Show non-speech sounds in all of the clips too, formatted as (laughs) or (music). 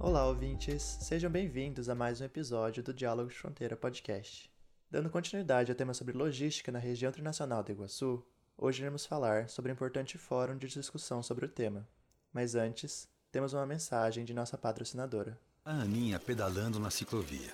Olá, ouvintes! Sejam bem-vindos a mais um episódio do Diálogo de Fronteira Podcast. Dando continuidade ao tema sobre logística na região internacional do Iguaçu, hoje iremos falar sobre o importante fórum de discussão sobre o tema. Mas antes, temos uma mensagem de nossa patrocinadora. A Aninha pedalando na ciclovia.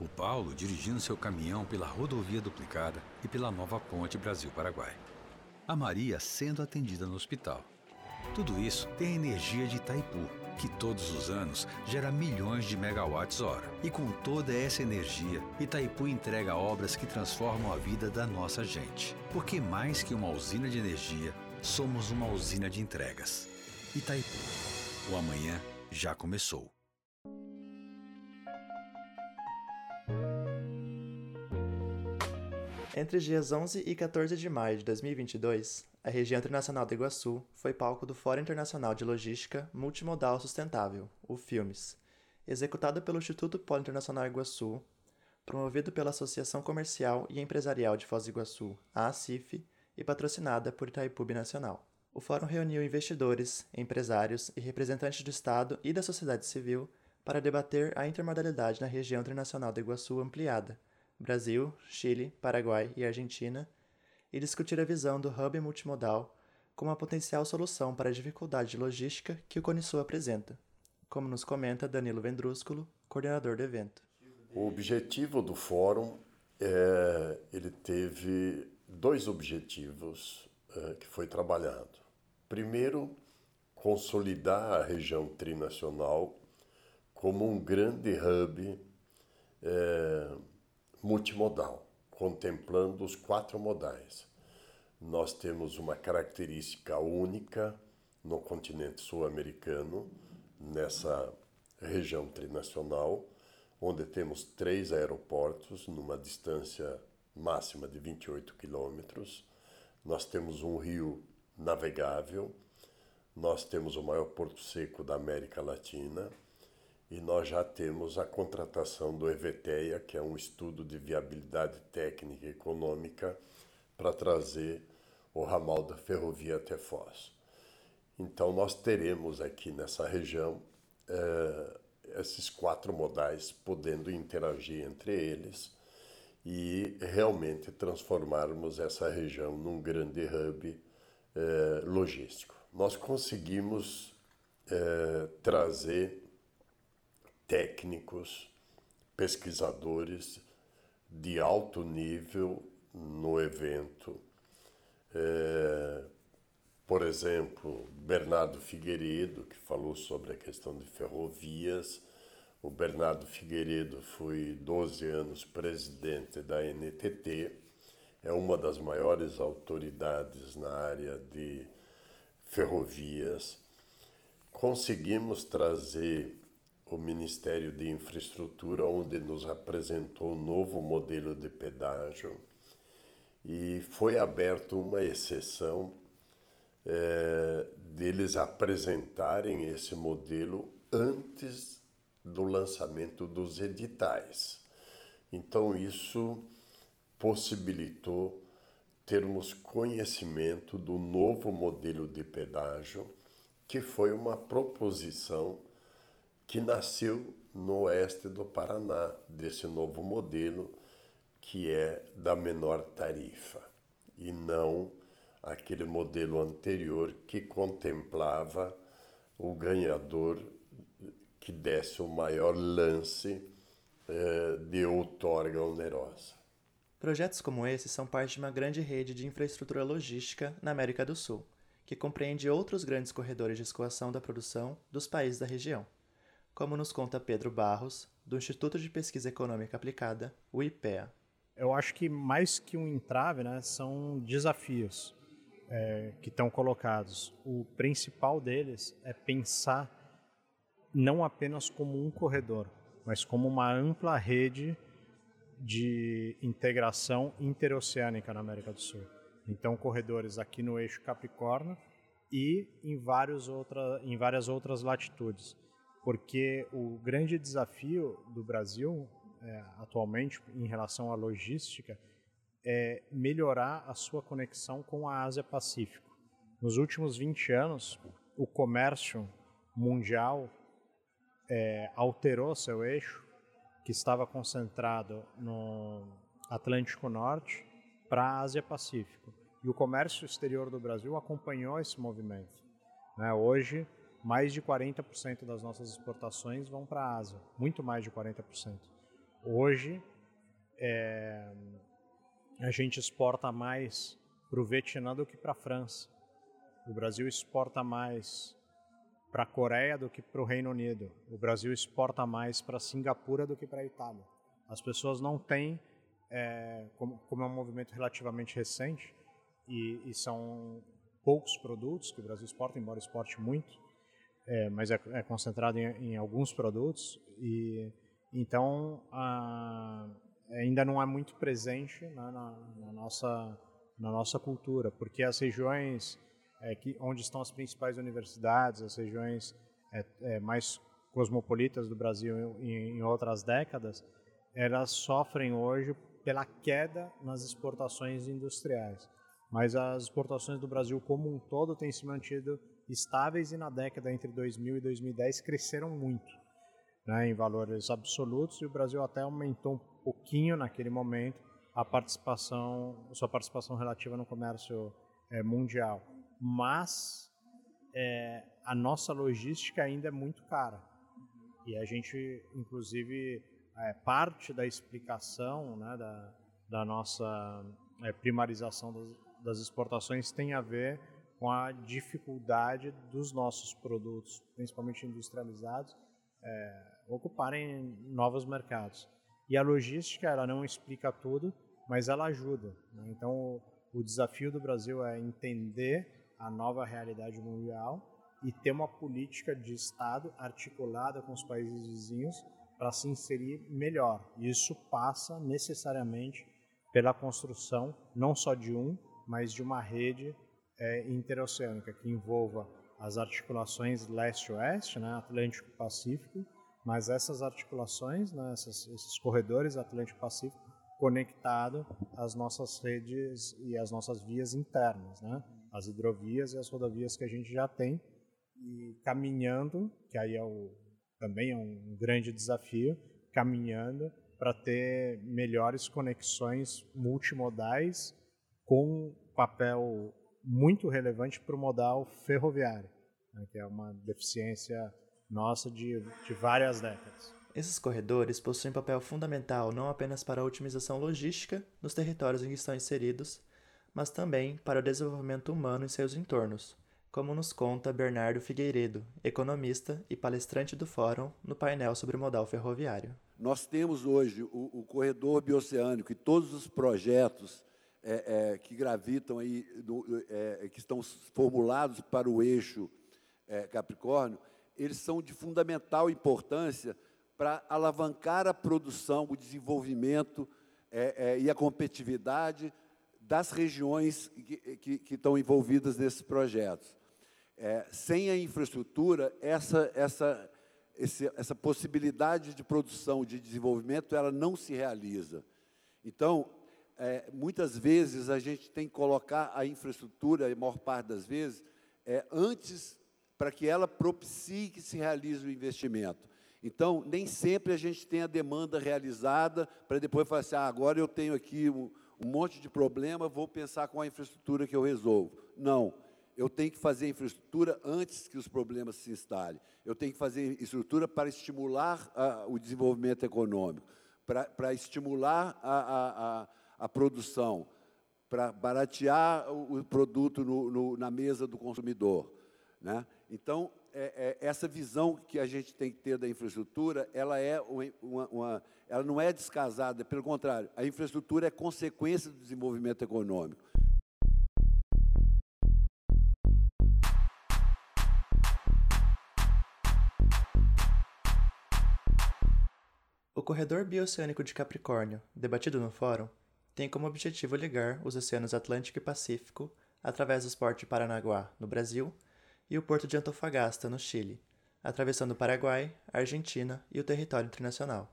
O Paulo dirigindo seu caminhão pela rodovia duplicada e pela nova ponte Brasil-Paraguai. A Maria sendo atendida no hospital. Tudo isso tem a energia de Itaipu que todos os anos gera milhões de megawatts-hora. E com toda essa energia, Itaipu entrega obras que transformam a vida da nossa gente. Porque mais que uma usina de energia, somos uma usina de entregas. Itaipu. O amanhã já começou. Entre os dias 11 e 14 de maio de 2022, a região internacional do Iguaçu foi palco do Fórum Internacional de Logística Multimodal Sustentável, o FILMES, executado pelo Instituto Polo Internacional Iguaçu, promovido pela Associação Comercial e Empresarial de Foz do Iguaçu, a ACIF, e patrocinada por Itaipu Nacional. O fórum reuniu investidores, empresários e representantes do Estado e da sociedade civil para debater a intermodalidade na região internacional do Iguaçu ampliada, Brasil, Chile, Paraguai e Argentina, e discutir a visão do hub multimodal como uma potencial solução para a dificuldade de logística que o Conisul apresenta, como nos comenta Danilo Vendrúsculo, coordenador do evento. O objetivo do fórum é, ele teve dois objetivos é, que foi trabalhado. Primeiro, consolidar a região trinacional como um grande hub é, multimodal, contemplando os quatro modais. Nós temos uma característica única no continente sul-americano, nessa região trinacional, onde temos três aeroportos numa distância máxima de 28 quilômetros. Nós temos um rio navegável, nós temos o maior porto seco da América Latina e nós já temos a contratação do EVTEA, que é um estudo de viabilidade técnica e econômica para trazer o ramal da ferrovia até Foz. Então nós teremos aqui nessa região eh, esses quatro modais podendo interagir entre eles e realmente transformarmos essa região num grande hub eh, logístico. Nós conseguimos eh, trazer técnicos, pesquisadores de alto nível no evento. É, por exemplo, Bernardo Figueiredo, que falou sobre a questão de ferrovias. O Bernardo Figueiredo foi 12 anos presidente da NTT, é uma das maiores autoridades na área de ferrovias. Conseguimos trazer o Ministério de Infraestrutura, onde nos apresentou um novo modelo de pedágio e foi aberta uma exceção é, deles apresentarem esse modelo antes do lançamento dos editais. Então, isso possibilitou termos conhecimento do novo modelo de pedágio, que foi uma proposição que nasceu no oeste do Paraná, desse novo modelo que é da menor tarifa, e não aquele modelo anterior que contemplava o ganhador que desse o maior lance eh, de outorga onerosa. Projetos como esse são parte de uma grande rede de infraestrutura logística na América do Sul, que compreende outros grandes corredores de escoação da produção dos países da região como nos conta Pedro Barros, do Instituto de Pesquisa Econômica Aplicada, o IPEA. Eu acho que mais que um entrave, né, são desafios é, que estão colocados. O principal deles é pensar não apenas como um corredor, mas como uma ampla rede de integração interoceânica na América do Sul. Então, corredores aqui no eixo Capricórnio e em, vários outra, em várias outras latitudes porque o grande desafio do Brasil é, atualmente em relação à logística é melhorar a sua conexão com a Ásia-Pacífico. Nos últimos 20 anos, o comércio mundial é, alterou seu eixo, que estava concentrado no Atlântico Norte, para a Ásia-Pacífico. E o comércio exterior do Brasil acompanhou esse movimento. Né? Hoje, mais de 40% das nossas exportações vão para a Ásia, muito mais de 40%. Hoje, é, a gente exporta mais para o Vietnã do que para a França. O Brasil exporta mais para a Coreia do que para o Reino Unido. O Brasil exporta mais para Singapura do que para a Itália. As pessoas não têm, é, como, como, é um movimento relativamente recente e, e, são poucos produtos que o Brasil exporta, embora exporte muito, é, mas é, é concentrado em, em, alguns produtos e então a, ainda não é muito presente né, na, na, nossa na nossa cultura, porque as regiões é, que, onde estão as principais universidades, as regiões é, é, mais cosmopolitas do Brasil em, em, outras décadas, elas sofrem hoje pela queda nas exportações industriais. Mas as exportações do Brasil como um todo têm se mantido estáveis e na década entre 2000 e 2010 cresceram muito né, em valores absolutos e o Brasil até aumentou um pouquinho naquele momento a participação, sua participação relativa no comércio é, mundial mas é, a nossa logística ainda é muito cara. E a gente, inclusive, é, parte da explicação né, da, da nossa é, primarização das, das exportações tem a ver com a dificuldade dos nossos produtos, principalmente industrializados, é, ocuparem novos mercados. E a logística ela não explica tudo, mas ela ajuda. Né? Então, o, o desafio do Brasil é entender a nova realidade mundial e ter uma política de Estado articulada com os países vizinhos para se inserir melhor. Isso passa necessariamente pela construção não só de um, mas de uma rede é, interoceânica que envolva as articulações leste-oeste, né, Atlântico-Pacífico, mas essas articulações, né, essas, esses corredores Atlântico-Pacífico conectado às nossas redes e às nossas vias internas, né? as hidrovias e as rodovias que a gente já tem e caminhando, que aí é o, também é um grande desafio, caminhando para ter melhores conexões multimodais com papel muito relevante para o modal ferroviário, né, que é uma deficiência nossa de, de várias décadas. Esses corredores possuem papel fundamental não apenas para a otimização logística nos territórios em que estão inseridos, mas também para o desenvolvimento humano em seus entornos, como nos conta Bernardo Figueiredo, economista e palestrante do Fórum no painel sobre o modal ferroviário. Nós temos hoje o, o corredor bioceânico e todos os projetos é, é, que gravitam aí, do, é, que estão formulados para o eixo é, Capricórnio, eles são de fundamental importância para alavancar a produção, o desenvolvimento é, é, e a competitividade das regiões que, que, que estão envolvidas nesses projetos. É, sem a infraestrutura, essa, essa, esse, essa possibilidade de produção, de desenvolvimento, ela não se realiza. Então, é, muitas vezes a gente tem que colocar a infraestrutura, a maior parte das vezes, é, antes para que ela propicie que se realize o investimento. Então, nem sempre a gente tem a demanda realizada para depois falar assim, ah, agora eu tenho aqui um, um monte de problema, vou pensar com a infraestrutura que eu resolvo. Não, eu tenho que fazer infraestrutura antes que os problemas se instalem. Eu tenho que fazer estrutura para estimular a, o desenvolvimento econômico, para, para estimular a, a, a produção, para baratear o, produto no, no, na mesa do consumidor. Né? Então, é, é, essa visão que a gente tem que ter da infraestrutura, ela, é uma, uma, ela não é descasada, pelo contrário, a infraestrutura é consequência do desenvolvimento econômico. O corredor bioceânico de Capricórnio, debatido no fórum, tem como objetivo ligar os oceanos Atlântico e Pacífico através dos portos de Paranaguá, no Brasil, e o porto de Antofagasta, no Chile, atravessando o Paraguai, a Argentina e o território internacional.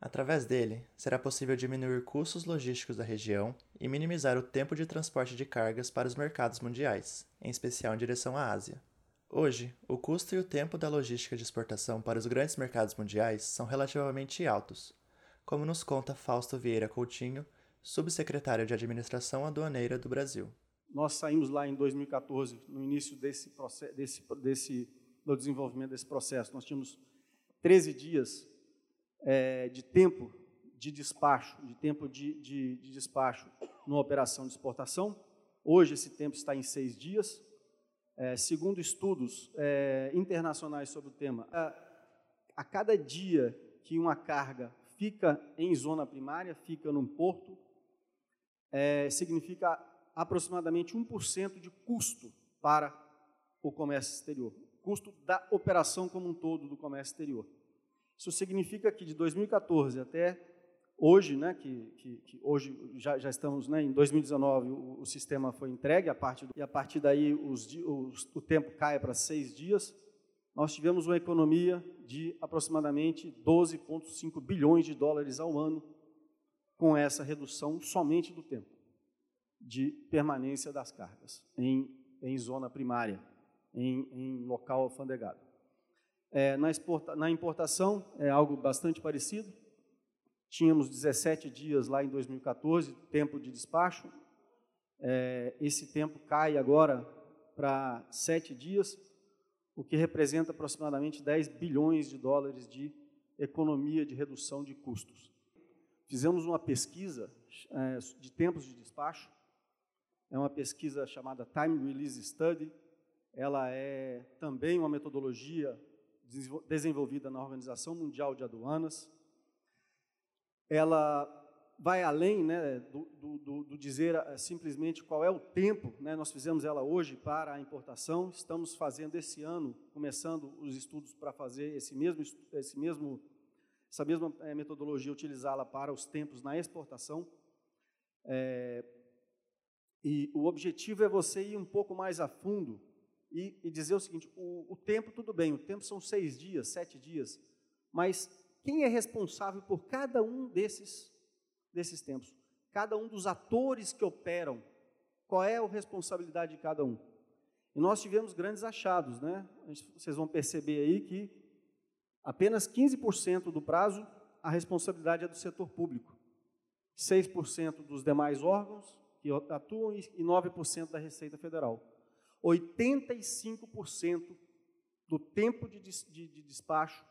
Através dele, será possível diminuir custos logísticos da região e minimizar o tempo de transporte de cargas para os mercados mundiais, em especial em direção à Ásia. Hoje, o custo e o tempo da logística de exportação para os grandes mercados mundiais são relativamente altos, como nos conta Fausto Vieira Coutinho, subsecretário de Administração Aduaneira do Brasil. Nós saímos lá em 2014, no início desse, processo, desse, desse do desenvolvimento desse processo. Nós tínhamos 13 dias é, de tempo de despacho, de tempo de, de, de despacho numa operação de exportação. Hoje esse tempo está em seis dias. É, segundo estudos é, internacionais sobre o tema, a, a, cada dia que uma carga fica em zona primária, fica num porto, é, significa aproximadamente 1% de custo para o comércio exterior, custo da operação como um todo do comércio exterior. Isso significa que de 2014 até Hoje, né, que, que, que hoje já, já, estamos né, em 2019, o, o, sistema foi entregue, a e a partir daí os, os, o tempo cai para seis dias, nós tivemos uma economia de aproximadamente 12,5 bilhões de dólares ao ano com essa redução somente do tempo de permanência das cargas em, em zona primária, em, em local alfandegado. É, na, exporta, na importação é algo bastante parecido, Tínhamos 17 dias lá em 2014, tempo de despacho. É, esse tempo cai agora para 7 dias, o que representa aproximadamente 10 bilhões de dólares de economia de redução de custos. Fizemos uma pesquisa é, de tempos de despacho, é uma pesquisa chamada Time Release Study, ela é também uma metodologia desenvolvida na Organização Mundial de Aduanas, ela vai além né, do, do, do, dizer eh, simplesmente qual é o tempo. Né, nós fizemos ela hoje para a importação, estamos fazendo esse ano, começando os estudos para fazer esse mesmo, esse mesmo, essa mesma é, metodologia, utilizá-la para os tempos na exportação. É, e o objetivo é você ir um pouco mais a fundo e, e dizer o seguinte: o, o tempo, tudo bem, o tempo são seis dias, sete dias, mas quem é responsável por cada um desses, desses tempos? Cada um dos atores que operam, qual é a responsabilidade de cada um? E nós tivemos grandes achados, né? Vocês vão perceber aí que apenas 15% do prazo a responsabilidade é do setor público, 6% dos demais órgãos que atuam e 9% da Receita Federal. 85% do tempo de, de, de despacho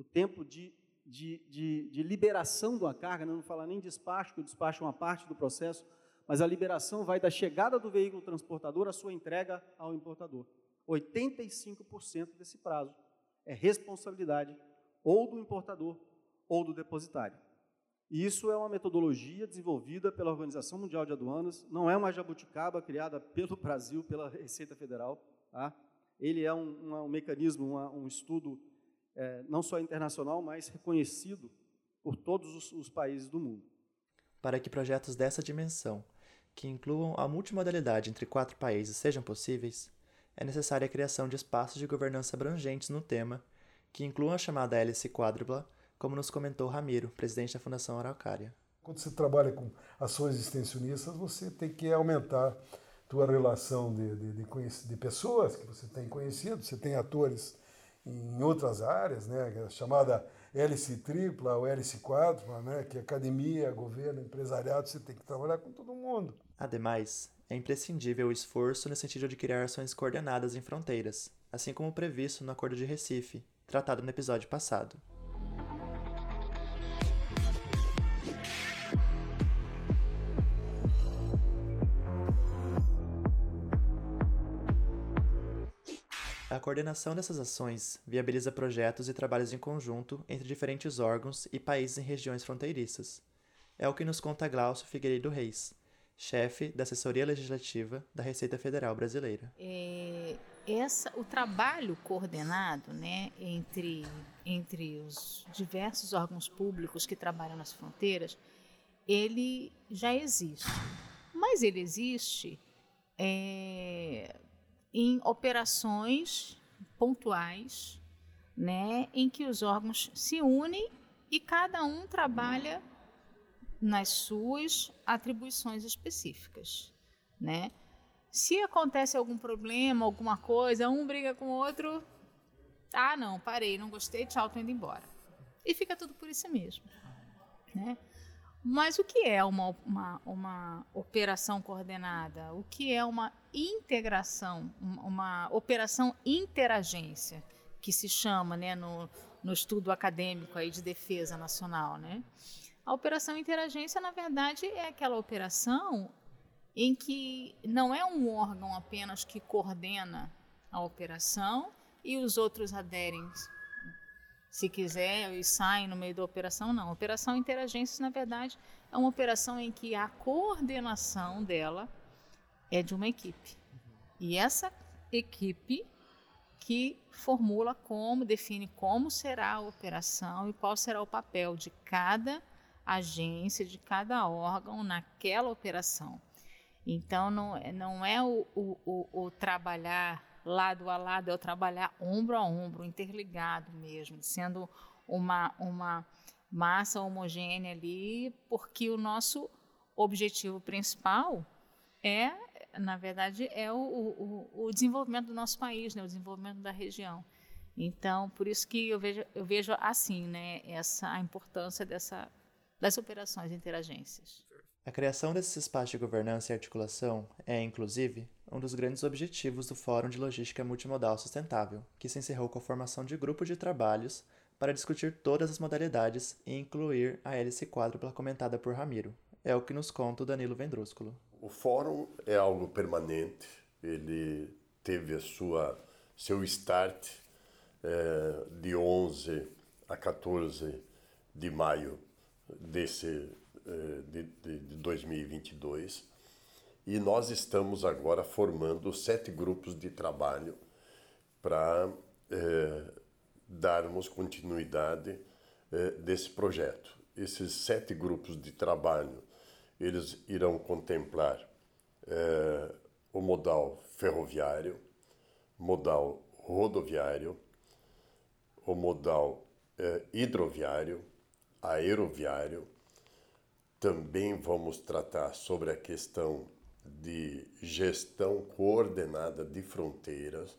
o tempo de, de, liberação de uma carga, né? não falar nem despacho, que o despacho é uma parte do processo, mas a liberação vai da chegada do veículo transportador à sua entrega ao importador. 85% desse prazo é responsabilidade ou do importador ou do depositário. E isso é uma metodologia desenvolvida pela Organização Mundial de Aduanas, não é uma jabuticaba criada pelo (laughs) Brasil, pela Receita Federal. Tá? Ele é um, um, mecanismo, um, um estudo é, não só internacional, mas reconhecido por todos os, os países do mundo. Para que projetos dessa dimensão, que incluam a multimodalidade entre quatro países, sejam possíveis, é necessária a criação de espaços de governança abrangentes no tema, que incluam a chamada hélice quádrupla, como nos comentou Ramiro, presidente da Fundação Araucária. Quando você trabalha com ações extensionistas, você tem que aumentar tua relação de, de, de, de pessoas que você tem conhecido, você tem atores em outras áreas, né, é chamada hélice tripla ou hélice quádrupla, né, que academia, governo, empresariado, você tem que trabalhar com todo mundo. Ademais, é imprescindível o esforço no sentido de criar ações coordenadas em fronteiras, assim como previsto no Acordo de Recife, tratado no episódio passado. A coordenação dessas ações viabiliza projetos e trabalhos em conjunto entre diferentes órgãos e países em regiões fronteiriças. É o que nos conta Glaucio Figueiredo Reis, chefe da assessoria legislativa da Receita Federal Brasileira. É, essa, o trabalho coordenado né, entre, entre os diversos órgãos públicos que trabalham nas fronteiras, ele já existe. Mas ele existe é, em operações pontuais, né, em que os órgãos se unem e cada um trabalha nas suas atribuições específicas, né? Se acontece algum problema, alguma coisa, um briga com o outro, ah, não, parei, não gostei, tchau, tô indo embora. E fica tudo por isso mesmo. Né? Mas o que é uma, uma, uma operação coordenada? O que é uma integração, uma operação interagência, que se chama né, no, no estudo acadêmico aí de defesa nacional? Né? A operação interagência, na verdade, é aquela operação em que não é um órgão apenas que coordena a operação e os outros aderem se quiser, e saem no meio da operação, não. A operação Interagências, na verdade, é uma operação em que a coordenação dela é de uma equipe. E essa equipe que formula como, define como será a operação e qual será o papel de cada agência, de cada órgão naquela operação. Então, não, não é o, o, o, o trabalhar lado a lado, é o trabalhar ombro a ombro, interligado mesmo, sendo uma, uma massa homogênea ali, porque o nosso objetivo principal é, na verdade, é o, o, o desenvolvimento do nosso país, né, o desenvolvimento da região. Então, por isso que eu vejo, eu vejo assim, né, essa a importância dessa das operações interagências. A criação desses espaços de governança e articulação é, inclusive, um dos grandes objetivos do Fórum de Logística Multimodal Sustentável, que se encerrou com a formação de grupos de trabalhos para discutir todas as modalidades e incluir a hélice quádrupla comentada por Ramiro. É o que nos conta o Danilo Vendrúsculo. O fórum é algo permanente, ele teve a sua, seu start é, de 11 a 14 de maio desse, é, de, de, de 2022 e nós estamos agora formando sete grupos de trabalho para é, darmos continuidade é, desse projeto. Esses sete grupos de trabalho eles irão contemplar é, o modal ferroviário, modal rodoviário, o modal hidroviário, aeroviário. Também vamos tratar sobre a questão de gestão coordenada de fronteiras,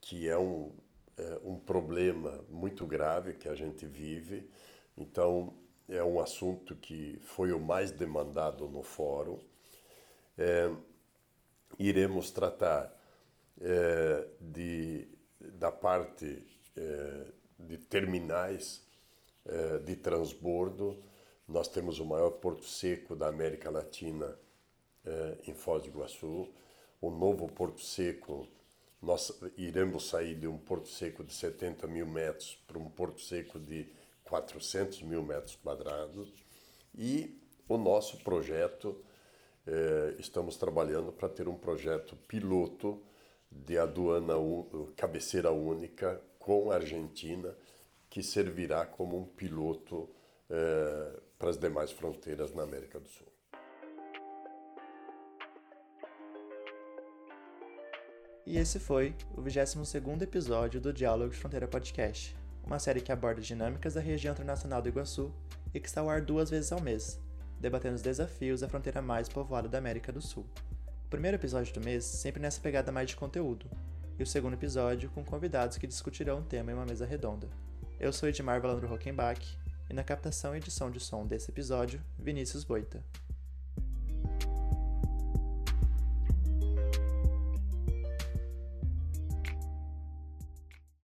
que é um, é um problema muito grave que a gente vive. Então, é um assunto que foi o mais demandado no fórum. É, iremos tratar é, de, da parte é, de terminais de transbordo. Nós temos o maior porto seco da América Latina eh, em Foz do Iguaçu. O novo Porto Seco, nós iremos sair de um Porto Seco de 70 mil metros para um Porto Seco de 400 mil metros quadrados. E o nosso projeto, eh, estamos trabalhando para ter um projeto piloto de aduana cabeceira única com a Argentina, que servirá como um piloto eh, para as demais fronteiras na América do Sul. E esse foi o 22º episódio do Diálogo de Fronteira Podcast, uma série que aborda dinâmicas da região internacional do Iguaçu e que está ao ar duas vezes ao mês, debatendo os desafios da fronteira mais povoada da América do Sul. O primeiro episódio do mês sempre nessa pegada mais de conteúdo, e o segundo episódio com convidados que discutirão o tema em uma mesa redonda. Eu sou Edmar Valandro Rockenbach, e na captação e edição de som desse episódio, Vinícius Boita.